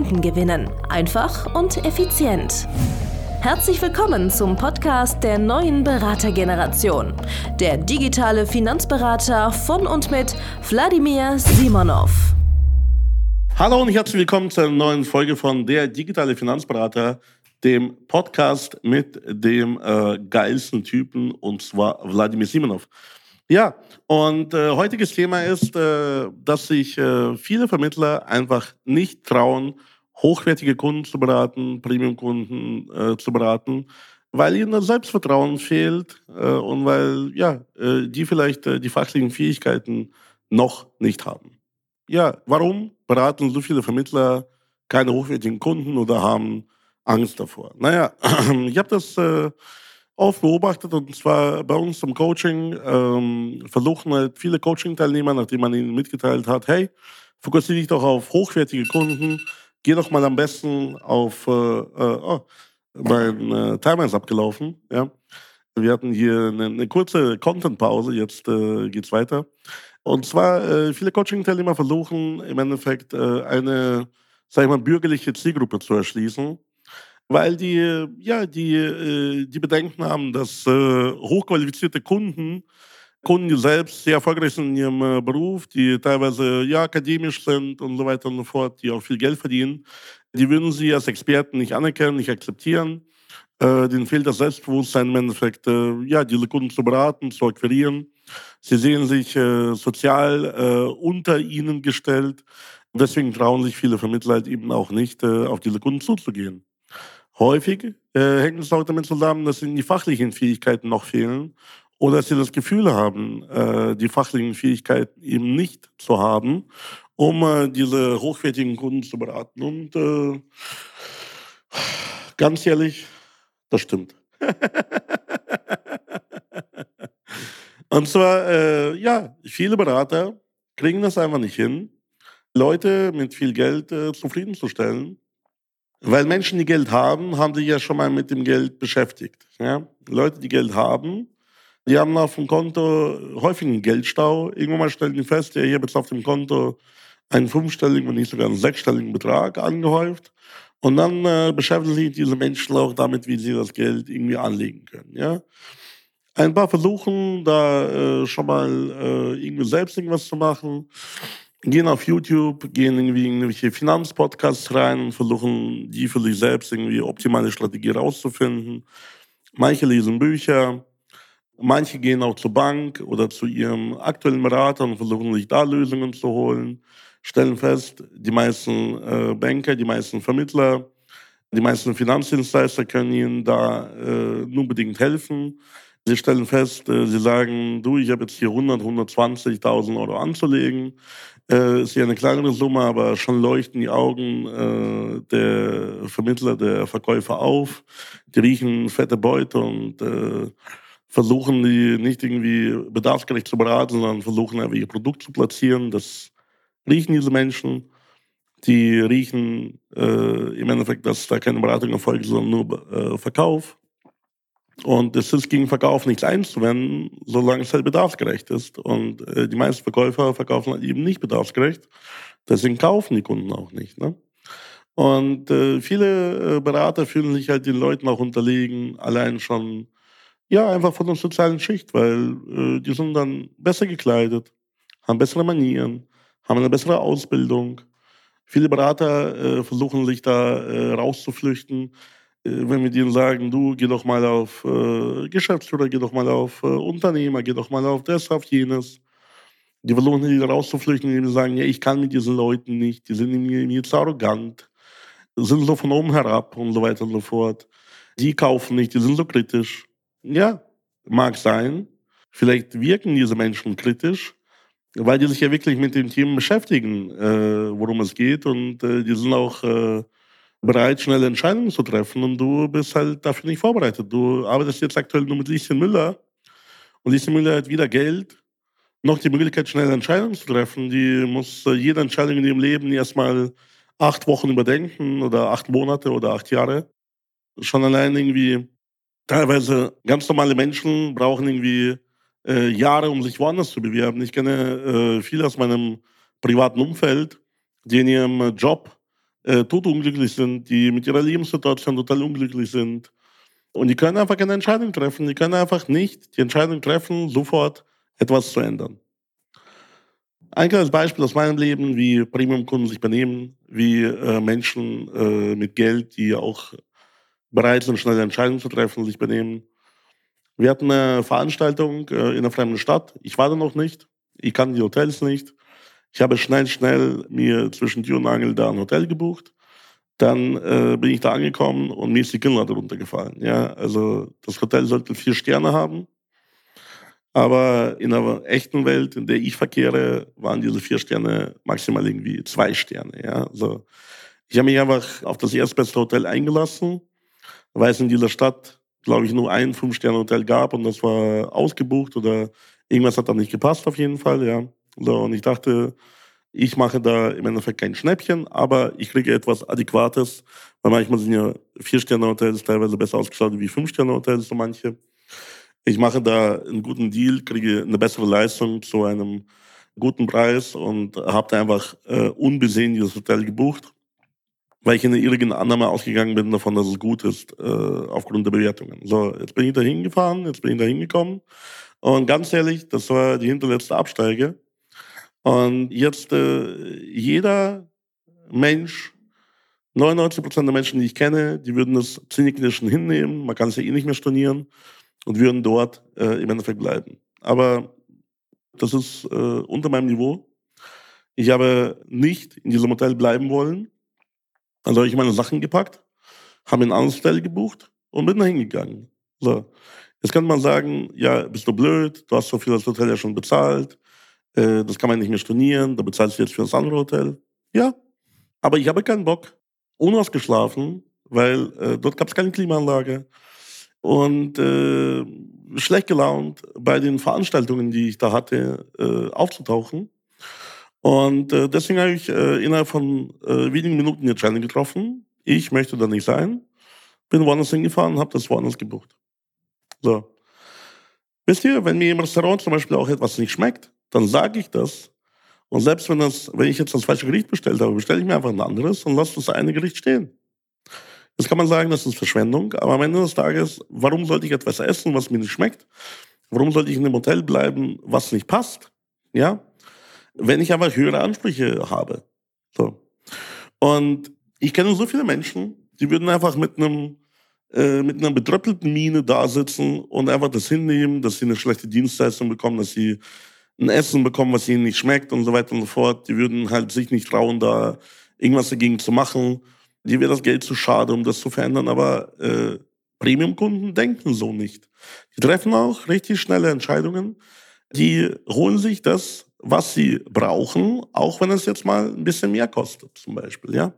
Kunden gewinnen. Einfach und effizient. Herzlich willkommen zum Podcast der neuen Beratergeneration. Der digitale Finanzberater von und mit Wladimir Simonov. Hallo und herzlich willkommen zur neuen Folge von Der digitale Finanzberater, dem Podcast mit dem äh, geilsten Typen und zwar Wladimir Simonov. Ja, und äh, heutiges Thema ist, äh, dass sich äh, viele Vermittler einfach nicht trauen, hochwertige Kunden zu beraten, Premium-Kunden äh, zu beraten, weil ihnen das Selbstvertrauen fehlt äh, und weil ja, äh, die vielleicht die fachlichen Fähigkeiten noch nicht haben. Ja, warum beraten so viele Vermittler keine hochwertigen Kunden oder haben Angst davor? Naja, ich habe das oft beobachtet und zwar bei uns im Coaching ähm, versuchen halt viele Coaching-Teilnehmer, nachdem man ihnen mitgeteilt hat, hey, fokussiere dich doch auf hochwertige Kunden, geh doch mal am besten auf, äh, äh, oh, mein äh, Timer ist abgelaufen, ja. Wir hatten hier eine, eine kurze Content-Pause, jetzt äh, geht's weiter. Und zwar, äh, viele Coaching-Teilnehmer versuchen im Endeffekt äh, eine, sag ich mal, bürgerliche Zielgruppe zu erschließen weil die, ja, die, äh, die Bedenken haben, dass äh, hochqualifizierte Kunden, Kunden, die selbst sehr erfolgreich sind in ihrem äh, Beruf, die teilweise ja akademisch sind und so weiter und so fort, die auch viel Geld verdienen, die würden sie als Experten nicht anerkennen, nicht akzeptieren. denen fehlt das Selbstbewusstsein im Endeffekt, ja, diese Kunden zu beraten, zu akquirieren. Sie sehen sich sozial unter ihnen gestellt. Deswegen trauen sich viele Vermittler halt eben auch nicht, auf diese Kunden zuzugehen. Häufig äh, hängt es auch damit zusammen, dass ihnen die fachlichen Fähigkeiten noch fehlen oder dass sie das Gefühl haben, äh, die fachlichen Fähigkeiten eben nicht zu haben, um äh, diese hochwertigen Kunden zu beraten. Und äh, ganz ehrlich, das stimmt. Und zwar, äh, ja, viele Berater kriegen das einfach nicht hin, Leute mit viel Geld äh, zufriedenzustellen weil Menschen, die Geld haben, haben sich ja schon mal mit dem Geld beschäftigt. Ja? Leute, die Geld haben, die haben auf dem Konto häufig einen Geldstau. Irgendwann mal stellen die fest, ja, ich habe jetzt auf dem Konto einen fünfstelligen, wenn nicht sogar einen sechsstelligen Betrag angehäuft. Und dann äh, beschäftigen sich diese Menschen auch damit, wie sie das Geld irgendwie anlegen können. Ja? Ein paar versuchen da äh, schon mal äh, irgendwie selbst irgendwas zu machen gehen auf YouTube, gehen irgendwie in irgendwelche Finanzpodcasts rein und versuchen, die für sich selbst irgendwie optimale Strategie rauszufinden. Manche lesen Bücher, manche gehen auch zur Bank oder zu ihrem aktuellen Berater und versuchen sich da Lösungen zu holen, stellen fest, die meisten äh, Banker, die meisten Vermittler, die meisten Finanzdienstleister können ihnen da äh, nur bedingt helfen. Sie stellen fest, äh, sie sagen, du, ich habe jetzt hier 100, 120.000 Euro anzulegen. Äh, ist ja eine kleinere Summe, aber schon leuchten die Augen äh, der Vermittler, der Verkäufer auf. Die riechen fette Beute und äh, versuchen die nicht irgendwie bedarfsgerecht zu beraten, sondern versuchen einfach ihr Produkt zu platzieren. Das riechen diese Menschen. Die riechen äh, im Endeffekt, dass da keine Beratung erfolgt, sondern nur äh, Verkauf. Und es ist gegen Verkauf nichts einzuwenden, solange es halt bedarfsgerecht ist. Und äh, die meisten Verkäufer verkaufen halt eben nicht bedarfsgerecht. Deswegen kaufen die Kunden auch nicht. Ne? Und äh, viele äh, Berater fühlen sich halt den Leuten auch unterlegen, allein schon, ja, einfach von der sozialen Schicht, weil äh, die sind dann besser gekleidet, haben bessere Manieren, haben eine bessere Ausbildung. Viele Berater äh, versuchen sich da äh, rauszuflüchten, wenn wir denen sagen, du geh doch mal auf äh, Geschäftsführer, geh doch mal auf äh, Unternehmer, geh doch mal auf das, auf jenes. Die versuchen die rauszuflüchten, indem sie sagen, ja, ich kann mit diesen Leuten nicht, die sind mir, mir zu arrogant, sind so von oben herab und so weiter und so fort. Die kaufen nicht, die sind so kritisch. Ja, mag sein. Vielleicht wirken diese Menschen kritisch, weil die sich ja wirklich mit den Themen beschäftigen, äh, worum es geht. Und äh, die sind auch äh, bereit, schnelle Entscheidungen zu treffen. Und du bist halt dafür nicht vorbereitet. Du arbeitest jetzt aktuell nur mit Lieschen Müller. Und Lieschen Müller hat weder Geld noch die Möglichkeit, schnelle Entscheidungen zu treffen. Die muss äh, jede Entscheidung in ihrem Leben erstmal acht Wochen überdenken oder acht Monate oder acht Jahre. Schon allein irgendwie teilweise ganz normale Menschen brauchen irgendwie äh, Jahre, um sich woanders zu bewerben. Ich kenne äh, viele aus meinem privaten Umfeld, die in ihrem Job äh, totunglücklich sind, die mit ihrer Lebenssituation total unglücklich sind. Und die können einfach keine Entscheidung treffen. Die können einfach nicht die Entscheidung treffen, sofort etwas zu ändern. Ein kleines Beispiel aus meinem Leben, wie Premium-Kunden sich benehmen, wie äh, Menschen äh, mit Geld, die auch bereit sind, schnelle Entscheidungen zu treffen, sich benehmen. Wir hatten eine Veranstaltung äh, in einer fremden Stadt. Ich war da noch nicht. Ich kannte die Hotels nicht. Ich habe schnell, schnell mir zwischen Tür und Angel da ein Hotel gebucht. Dann äh, bin ich da angekommen und mir ist die Kinnlade runtergefallen. Ja, also das Hotel sollte vier Sterne haben. Aber in der echten Welt, in der ich verkehre, waren diese vier Sterne maximal irgendwie zwei Sterne. Ja, also ich habe mich einfach auf das erstbeste Hotel eingelassen, weil es in dieser Stadt glaube ich, nur ein Fünf-Sterne-Hotel gab und das war ausgebucht oder irgendwas hat da nicht gepasst auf jeden Fall, ja. So, und ich dachte, ich mache da im Endeffekt kein Schnäppchen, aber ich kriege etwas Adäquates, weil manchmal sind ja Vier-Sterne-Hotels teilweise besser ausgestattet wie Fünf-Sterne-Hotels, so manche. Ich mache da einen guten Deal, kriege eine bessere Leistung zu einem guten Preis und habe da einfach äh, unbesehen dieses Hotel gebucht weil ich in der irrigen Annahme ausgegangen bin davon, dass es gut ist, äh, aufgrund der Bewertungen. So, jetzt bin ich da hingefahren, jetzt bin ich da hingekommen. Und ganz ehrlich, das war die hinterletzte Absteige. Und jetzt äh, jeder Mensch, 99 Prozent der Menschen, die ich kenne, die würden das Zähneknirschen hinnehmen, man kann es ja eh nicht mehr stornieren und würden dort äh, im Endeffekt bleiben. Aber das ist äh, unter meinem Niveau. Ich habe nicht in diesem Hotel bleiben wollen. Dann habe ich meine Sachen gepackt, habe ein anderes Hotel gebucht und bin da hingegangen. So. Jetzt kann man sagen, ja, bist du blöd, du hast so viel das Hotel ja schon bezahlt, äh, das kann man nicht mehr stornieren, da bezahlst du jetzt für das andere Hotel. Ja, aber ich habe keinen Bock, unausgeschlafen, weil äh, dort gab es keine Klimaanlage und äh, schlecht gelaunt bei den Veranstaltungen, die ich da hatte, äh, aufzutauchen. Und äh, deswegen habe ich innerhalb von wenigen Minuten die Entscheidung getroffen. Ich möchte da nicht sein. Bin woanders hingefahren, habe das woanders gebucht. So. Wisst ihr, wenn mir im Restaurant zum Beispiel auch etwas nicht schmeckt, dann sage ich das. Und selbst wenn, das, wenn ich jetzt das falsche Gericht bestellt habe, bestelle ich mir einfach ein anderes und lasse das eine Gericht stehen. Jetzt kann man sagen, das ist Verschwendung, aber am Ende des Tages, warum sollte ich etwas essen, was mir nicht schmeckt? Warum sollte ich in einem Hotel bleiben, was nicht passt? Ja? wenn ich einfach höhere Ansprüche habe. So. Und ich kenne so viele Menschen, die würden einfach mit einem äh, mit einer betröppelten Miene da sitzen und einfach das hinnehmen, dass sie eine schlechte Dienstleistung bekommen, dass sie ein Essen bekommen, was ihnen nicht schmeckt und so weiter und so fort. Die würden halt sich nicht trauen, da irgendwas dagegen zu machen. Die wäre das Geld zu schade, um das zu verändern. Aber äh, Premium-Kunden denken so nicht. Die treffen auch richtig schnelle Entscheidungen. Die holen sich das was sie brauchen, auch wenn es jetzt mal ein bisschen mehr kostet, zum Beispiel. Ja?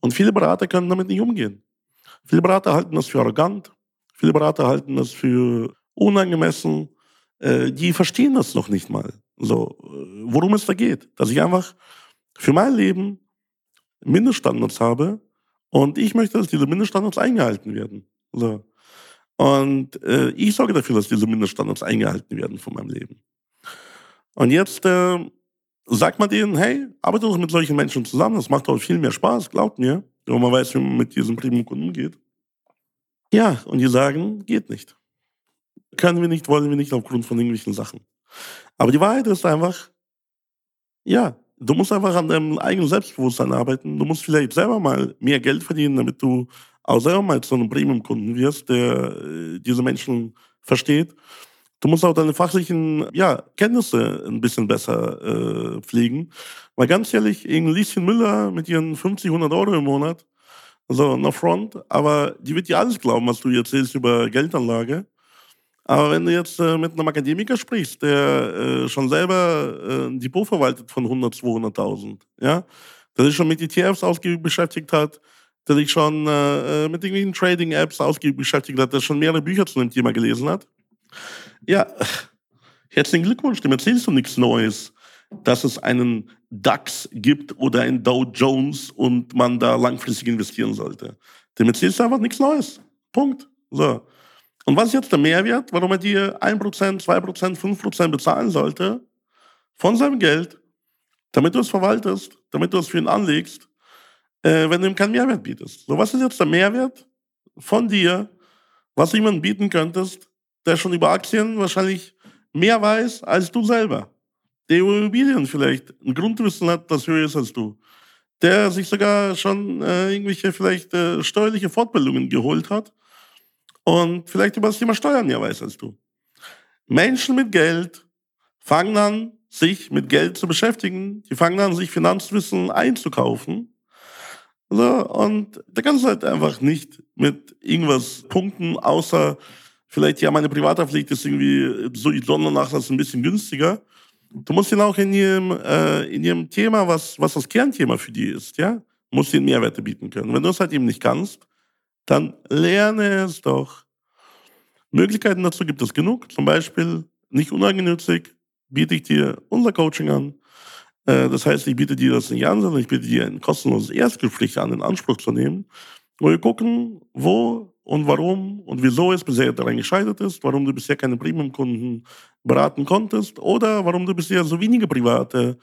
Und viele Berater können damit nicht umgehen. Viele Berater halten das für arrogant, viele Berater halten das für unangemessen. Äh, die verstehen das noch nicht mal. So, äh, worum es da geht. Dass ich einfach für mein Leben Mindeststandards habe und ich möchte, dass diese Mindeststandards eingehalten werden. So. Und äh, ich sorge dafür, dass diese Mindeststandards eingehalten werden von meinem Leben. Und jetzt äh, sagt man denen, hey, arbeite doch mit solchen Menschen zusammen, das macht doch viel mehr Spaß, glaubt mir, wenn man weiß, wie man mit diesem Premium-Kunden umgeht. Ja, und die sagen, geht nicht. Können wir nicht, wollen wir nicht aufgrund von irgendwelchen Sachen. Aber die Wahrheit ist einfach, ja, du musst einfach an deinem eigenen Selbstbewusstsein arbeiten. Du musst vielleicht selber mal mehr Geld verdienen, damit du auch selber mal zu einem Premium-Kunden wirst, der äh, diese Menschen versteht. Du musst auch deine fachlichen ja, Kenntnisse ein bisschen besser äh, pflegen. Weil ganz ehrlich, irgendein Lieschen Müller mit ihren 50, 100 Euro im Monat, also no front, aber die wird dir alles glauben, was du erzählst über Geldanlage. Aber wenn du jetzt äh, mit einem Akademiker sprichst, der äh, schon selber äh, ein Depot verwaltet von 100, 200.000, ja, der sich schon mit ETFs ausgiebig beschäftigt hat, der sich schon äh, äh, mit irgendwelchen Trading-Apps ausgiebig beschäftigt hat, der schon mehrere Bücher zu dem Thema gelesen hat. Ja, herzlichen Glückwunsch, dem erzählst du nichts Neues, dass es einen DAX gibt oder einen Dow Jones und man da langfristig investieren sollte. Dem erzählst du einfach nichts Neues. Punkt. So. Und was ist jetzt der Mehrwert, warum er dir 1%, 2%, 5% bezahlen sollte von seinem Geld, damit du es verwaltest, damit du es für ihn anlegst, äh, wenn du ihm keinen Mehrwert bietest. So, was ist jetzt der Mehrwert von dir, was du jemandem bieten könntest, der schon über Aktien wahrscheinlich mehr weiß als du selber? Der über Immobilien vielleicht ein Grundwissen hat, das höher ist als du. Der sich sogar schon äh, irgendwelche vielleicht äh, steuerliche Fortbildungen geholt hat und vielleicht über das Thema Steuern mehr weiß als du. Menschen mit Geld fangen an, sich mit Geld zu beschäftigen. Die fangen an, sich Finanzwissen einzukaufen. So, und da kannst du halt einfach nicht mit irgendwas punkten, außer vielleicht, ja, meine Privathaftpflicht ist irgendwie so die Sondernachlass ein bisschen günstiger. Du musst ihn auch in ihrem, äh, in ihrem Thema, was, was das Kernthema für die ist, ja, musst ihnen Mehrwerte bieten können. Wenn du es halt eben nicht kannst, dann lerne es doch. Möglichkeiten dazu gibt es genug. Zum Beispiel, nicht uneigennützig, biete ich dir unser Coaching an. Äh, das heißt, ich biete dir das nicht an, sondern ich biete dir ein kostenloses Erstgespräch an, in Anspruch zu nehmen, wo wir gucken, wo und warum und wieso es bisher daran gescheitert ist, warum du bisher keine Premium-Kunden beraten konntest oder warum du bisher so wenige private,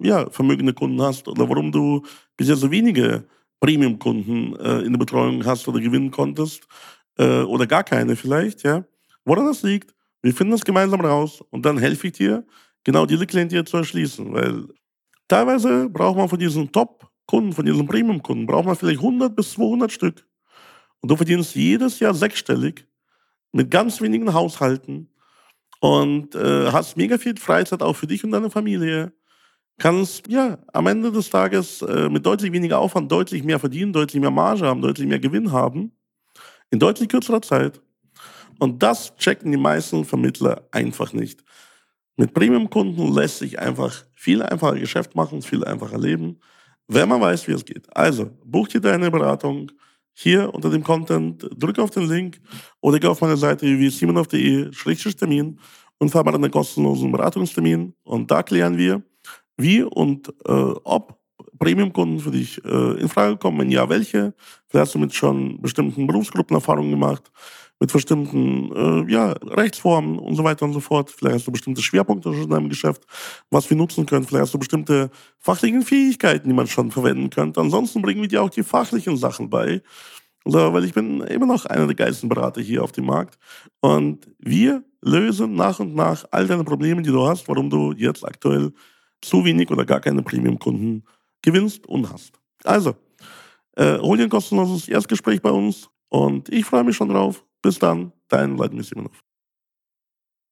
ja, vermögende Kunden hast oder warum du bisher so wenige Premium-Kunden äh, in der Betreuung hast oder gewinnen konntest äh, oder gar keine vielleicht, ja. Woran das liegt, wir finden das gemeinsam raus und dann helfe ich dir, genau diese Klientel zu erschließen, weil teilweise braucht man von diesen Top-Kunden, von diesen Premium-Kunden, braucht man vielleicht 100 bis 200 Stück. Und du verdienst jedes Jahr sechsstellig mit ganz wenigen Haushalten und äh, hast mega viel Freizeit auch für dich und deine Familie. Kannst ja am Ende des Tages äh, mit deutlich weniger Aufwand deutlich mehr verdienen, deutlich mehr Marge haben, deutlich mehr Gewinn haben. In deutlich kürzerer Zeit. Und das checken die meisten Vermittler einfach nicht. Mit Premium-Kunden lässt sich einfach viel einfacher Geschäft machen, viel einfacher leben, wenn man weiß, wie es geht. Also, buch dir deine Beratung hier unter dem Content, drück auf den Link oder geh auf meine Seite www.simonov.de-termin und vereinbare einen kostenlosen Beratungstermin. Und da klären wir, wie und äh, ob Premium-Kunden für dich äh, in Frage kommen, wenn ja, welche. Vielleicht hast du mit schon bestimmten Berufsgruppen Erfahrungen gemacht, mit bestimmten äh, ja, Rechtsformen und so weiter und so fort. Vielleicht hast du bestimmte Schwerpunkte in deinem Geschäft, was wir nutzen können. Vielleicht hast du bestimmte fachlichen Fähigkeiten, die man schon verwenden könnte. Ansonsten bringen wir dir auch die fachlichen Sachen bei. Also, weil ich bin immer noch einer der geilsten Berater hier auf dem Markt. Und wir lösen nach und nach all deine Probleme, die du hast, warum du jetzt aktuell zu wenig oder gar keine Premium-Kunden gewinnst und hast. Also, äh, hol dir ein kostenloses Erstgespräch bei uns und ich freue mich schon drauf. Bis dann, dein Vladimir Simonov.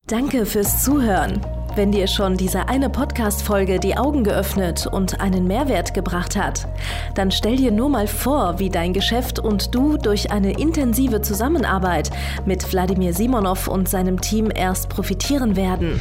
Danke fürs Zuhören. Wenn dir schon diese eine Podcast-Folge die Augen geöffnet und einen Mehrwert gebracht hat, dann stell dir nur mal vor, wie dein Geschäft und du durch eine intensive Zusammenarbeit mit Wladimir Simonov und seinem Team erst profitieren werden.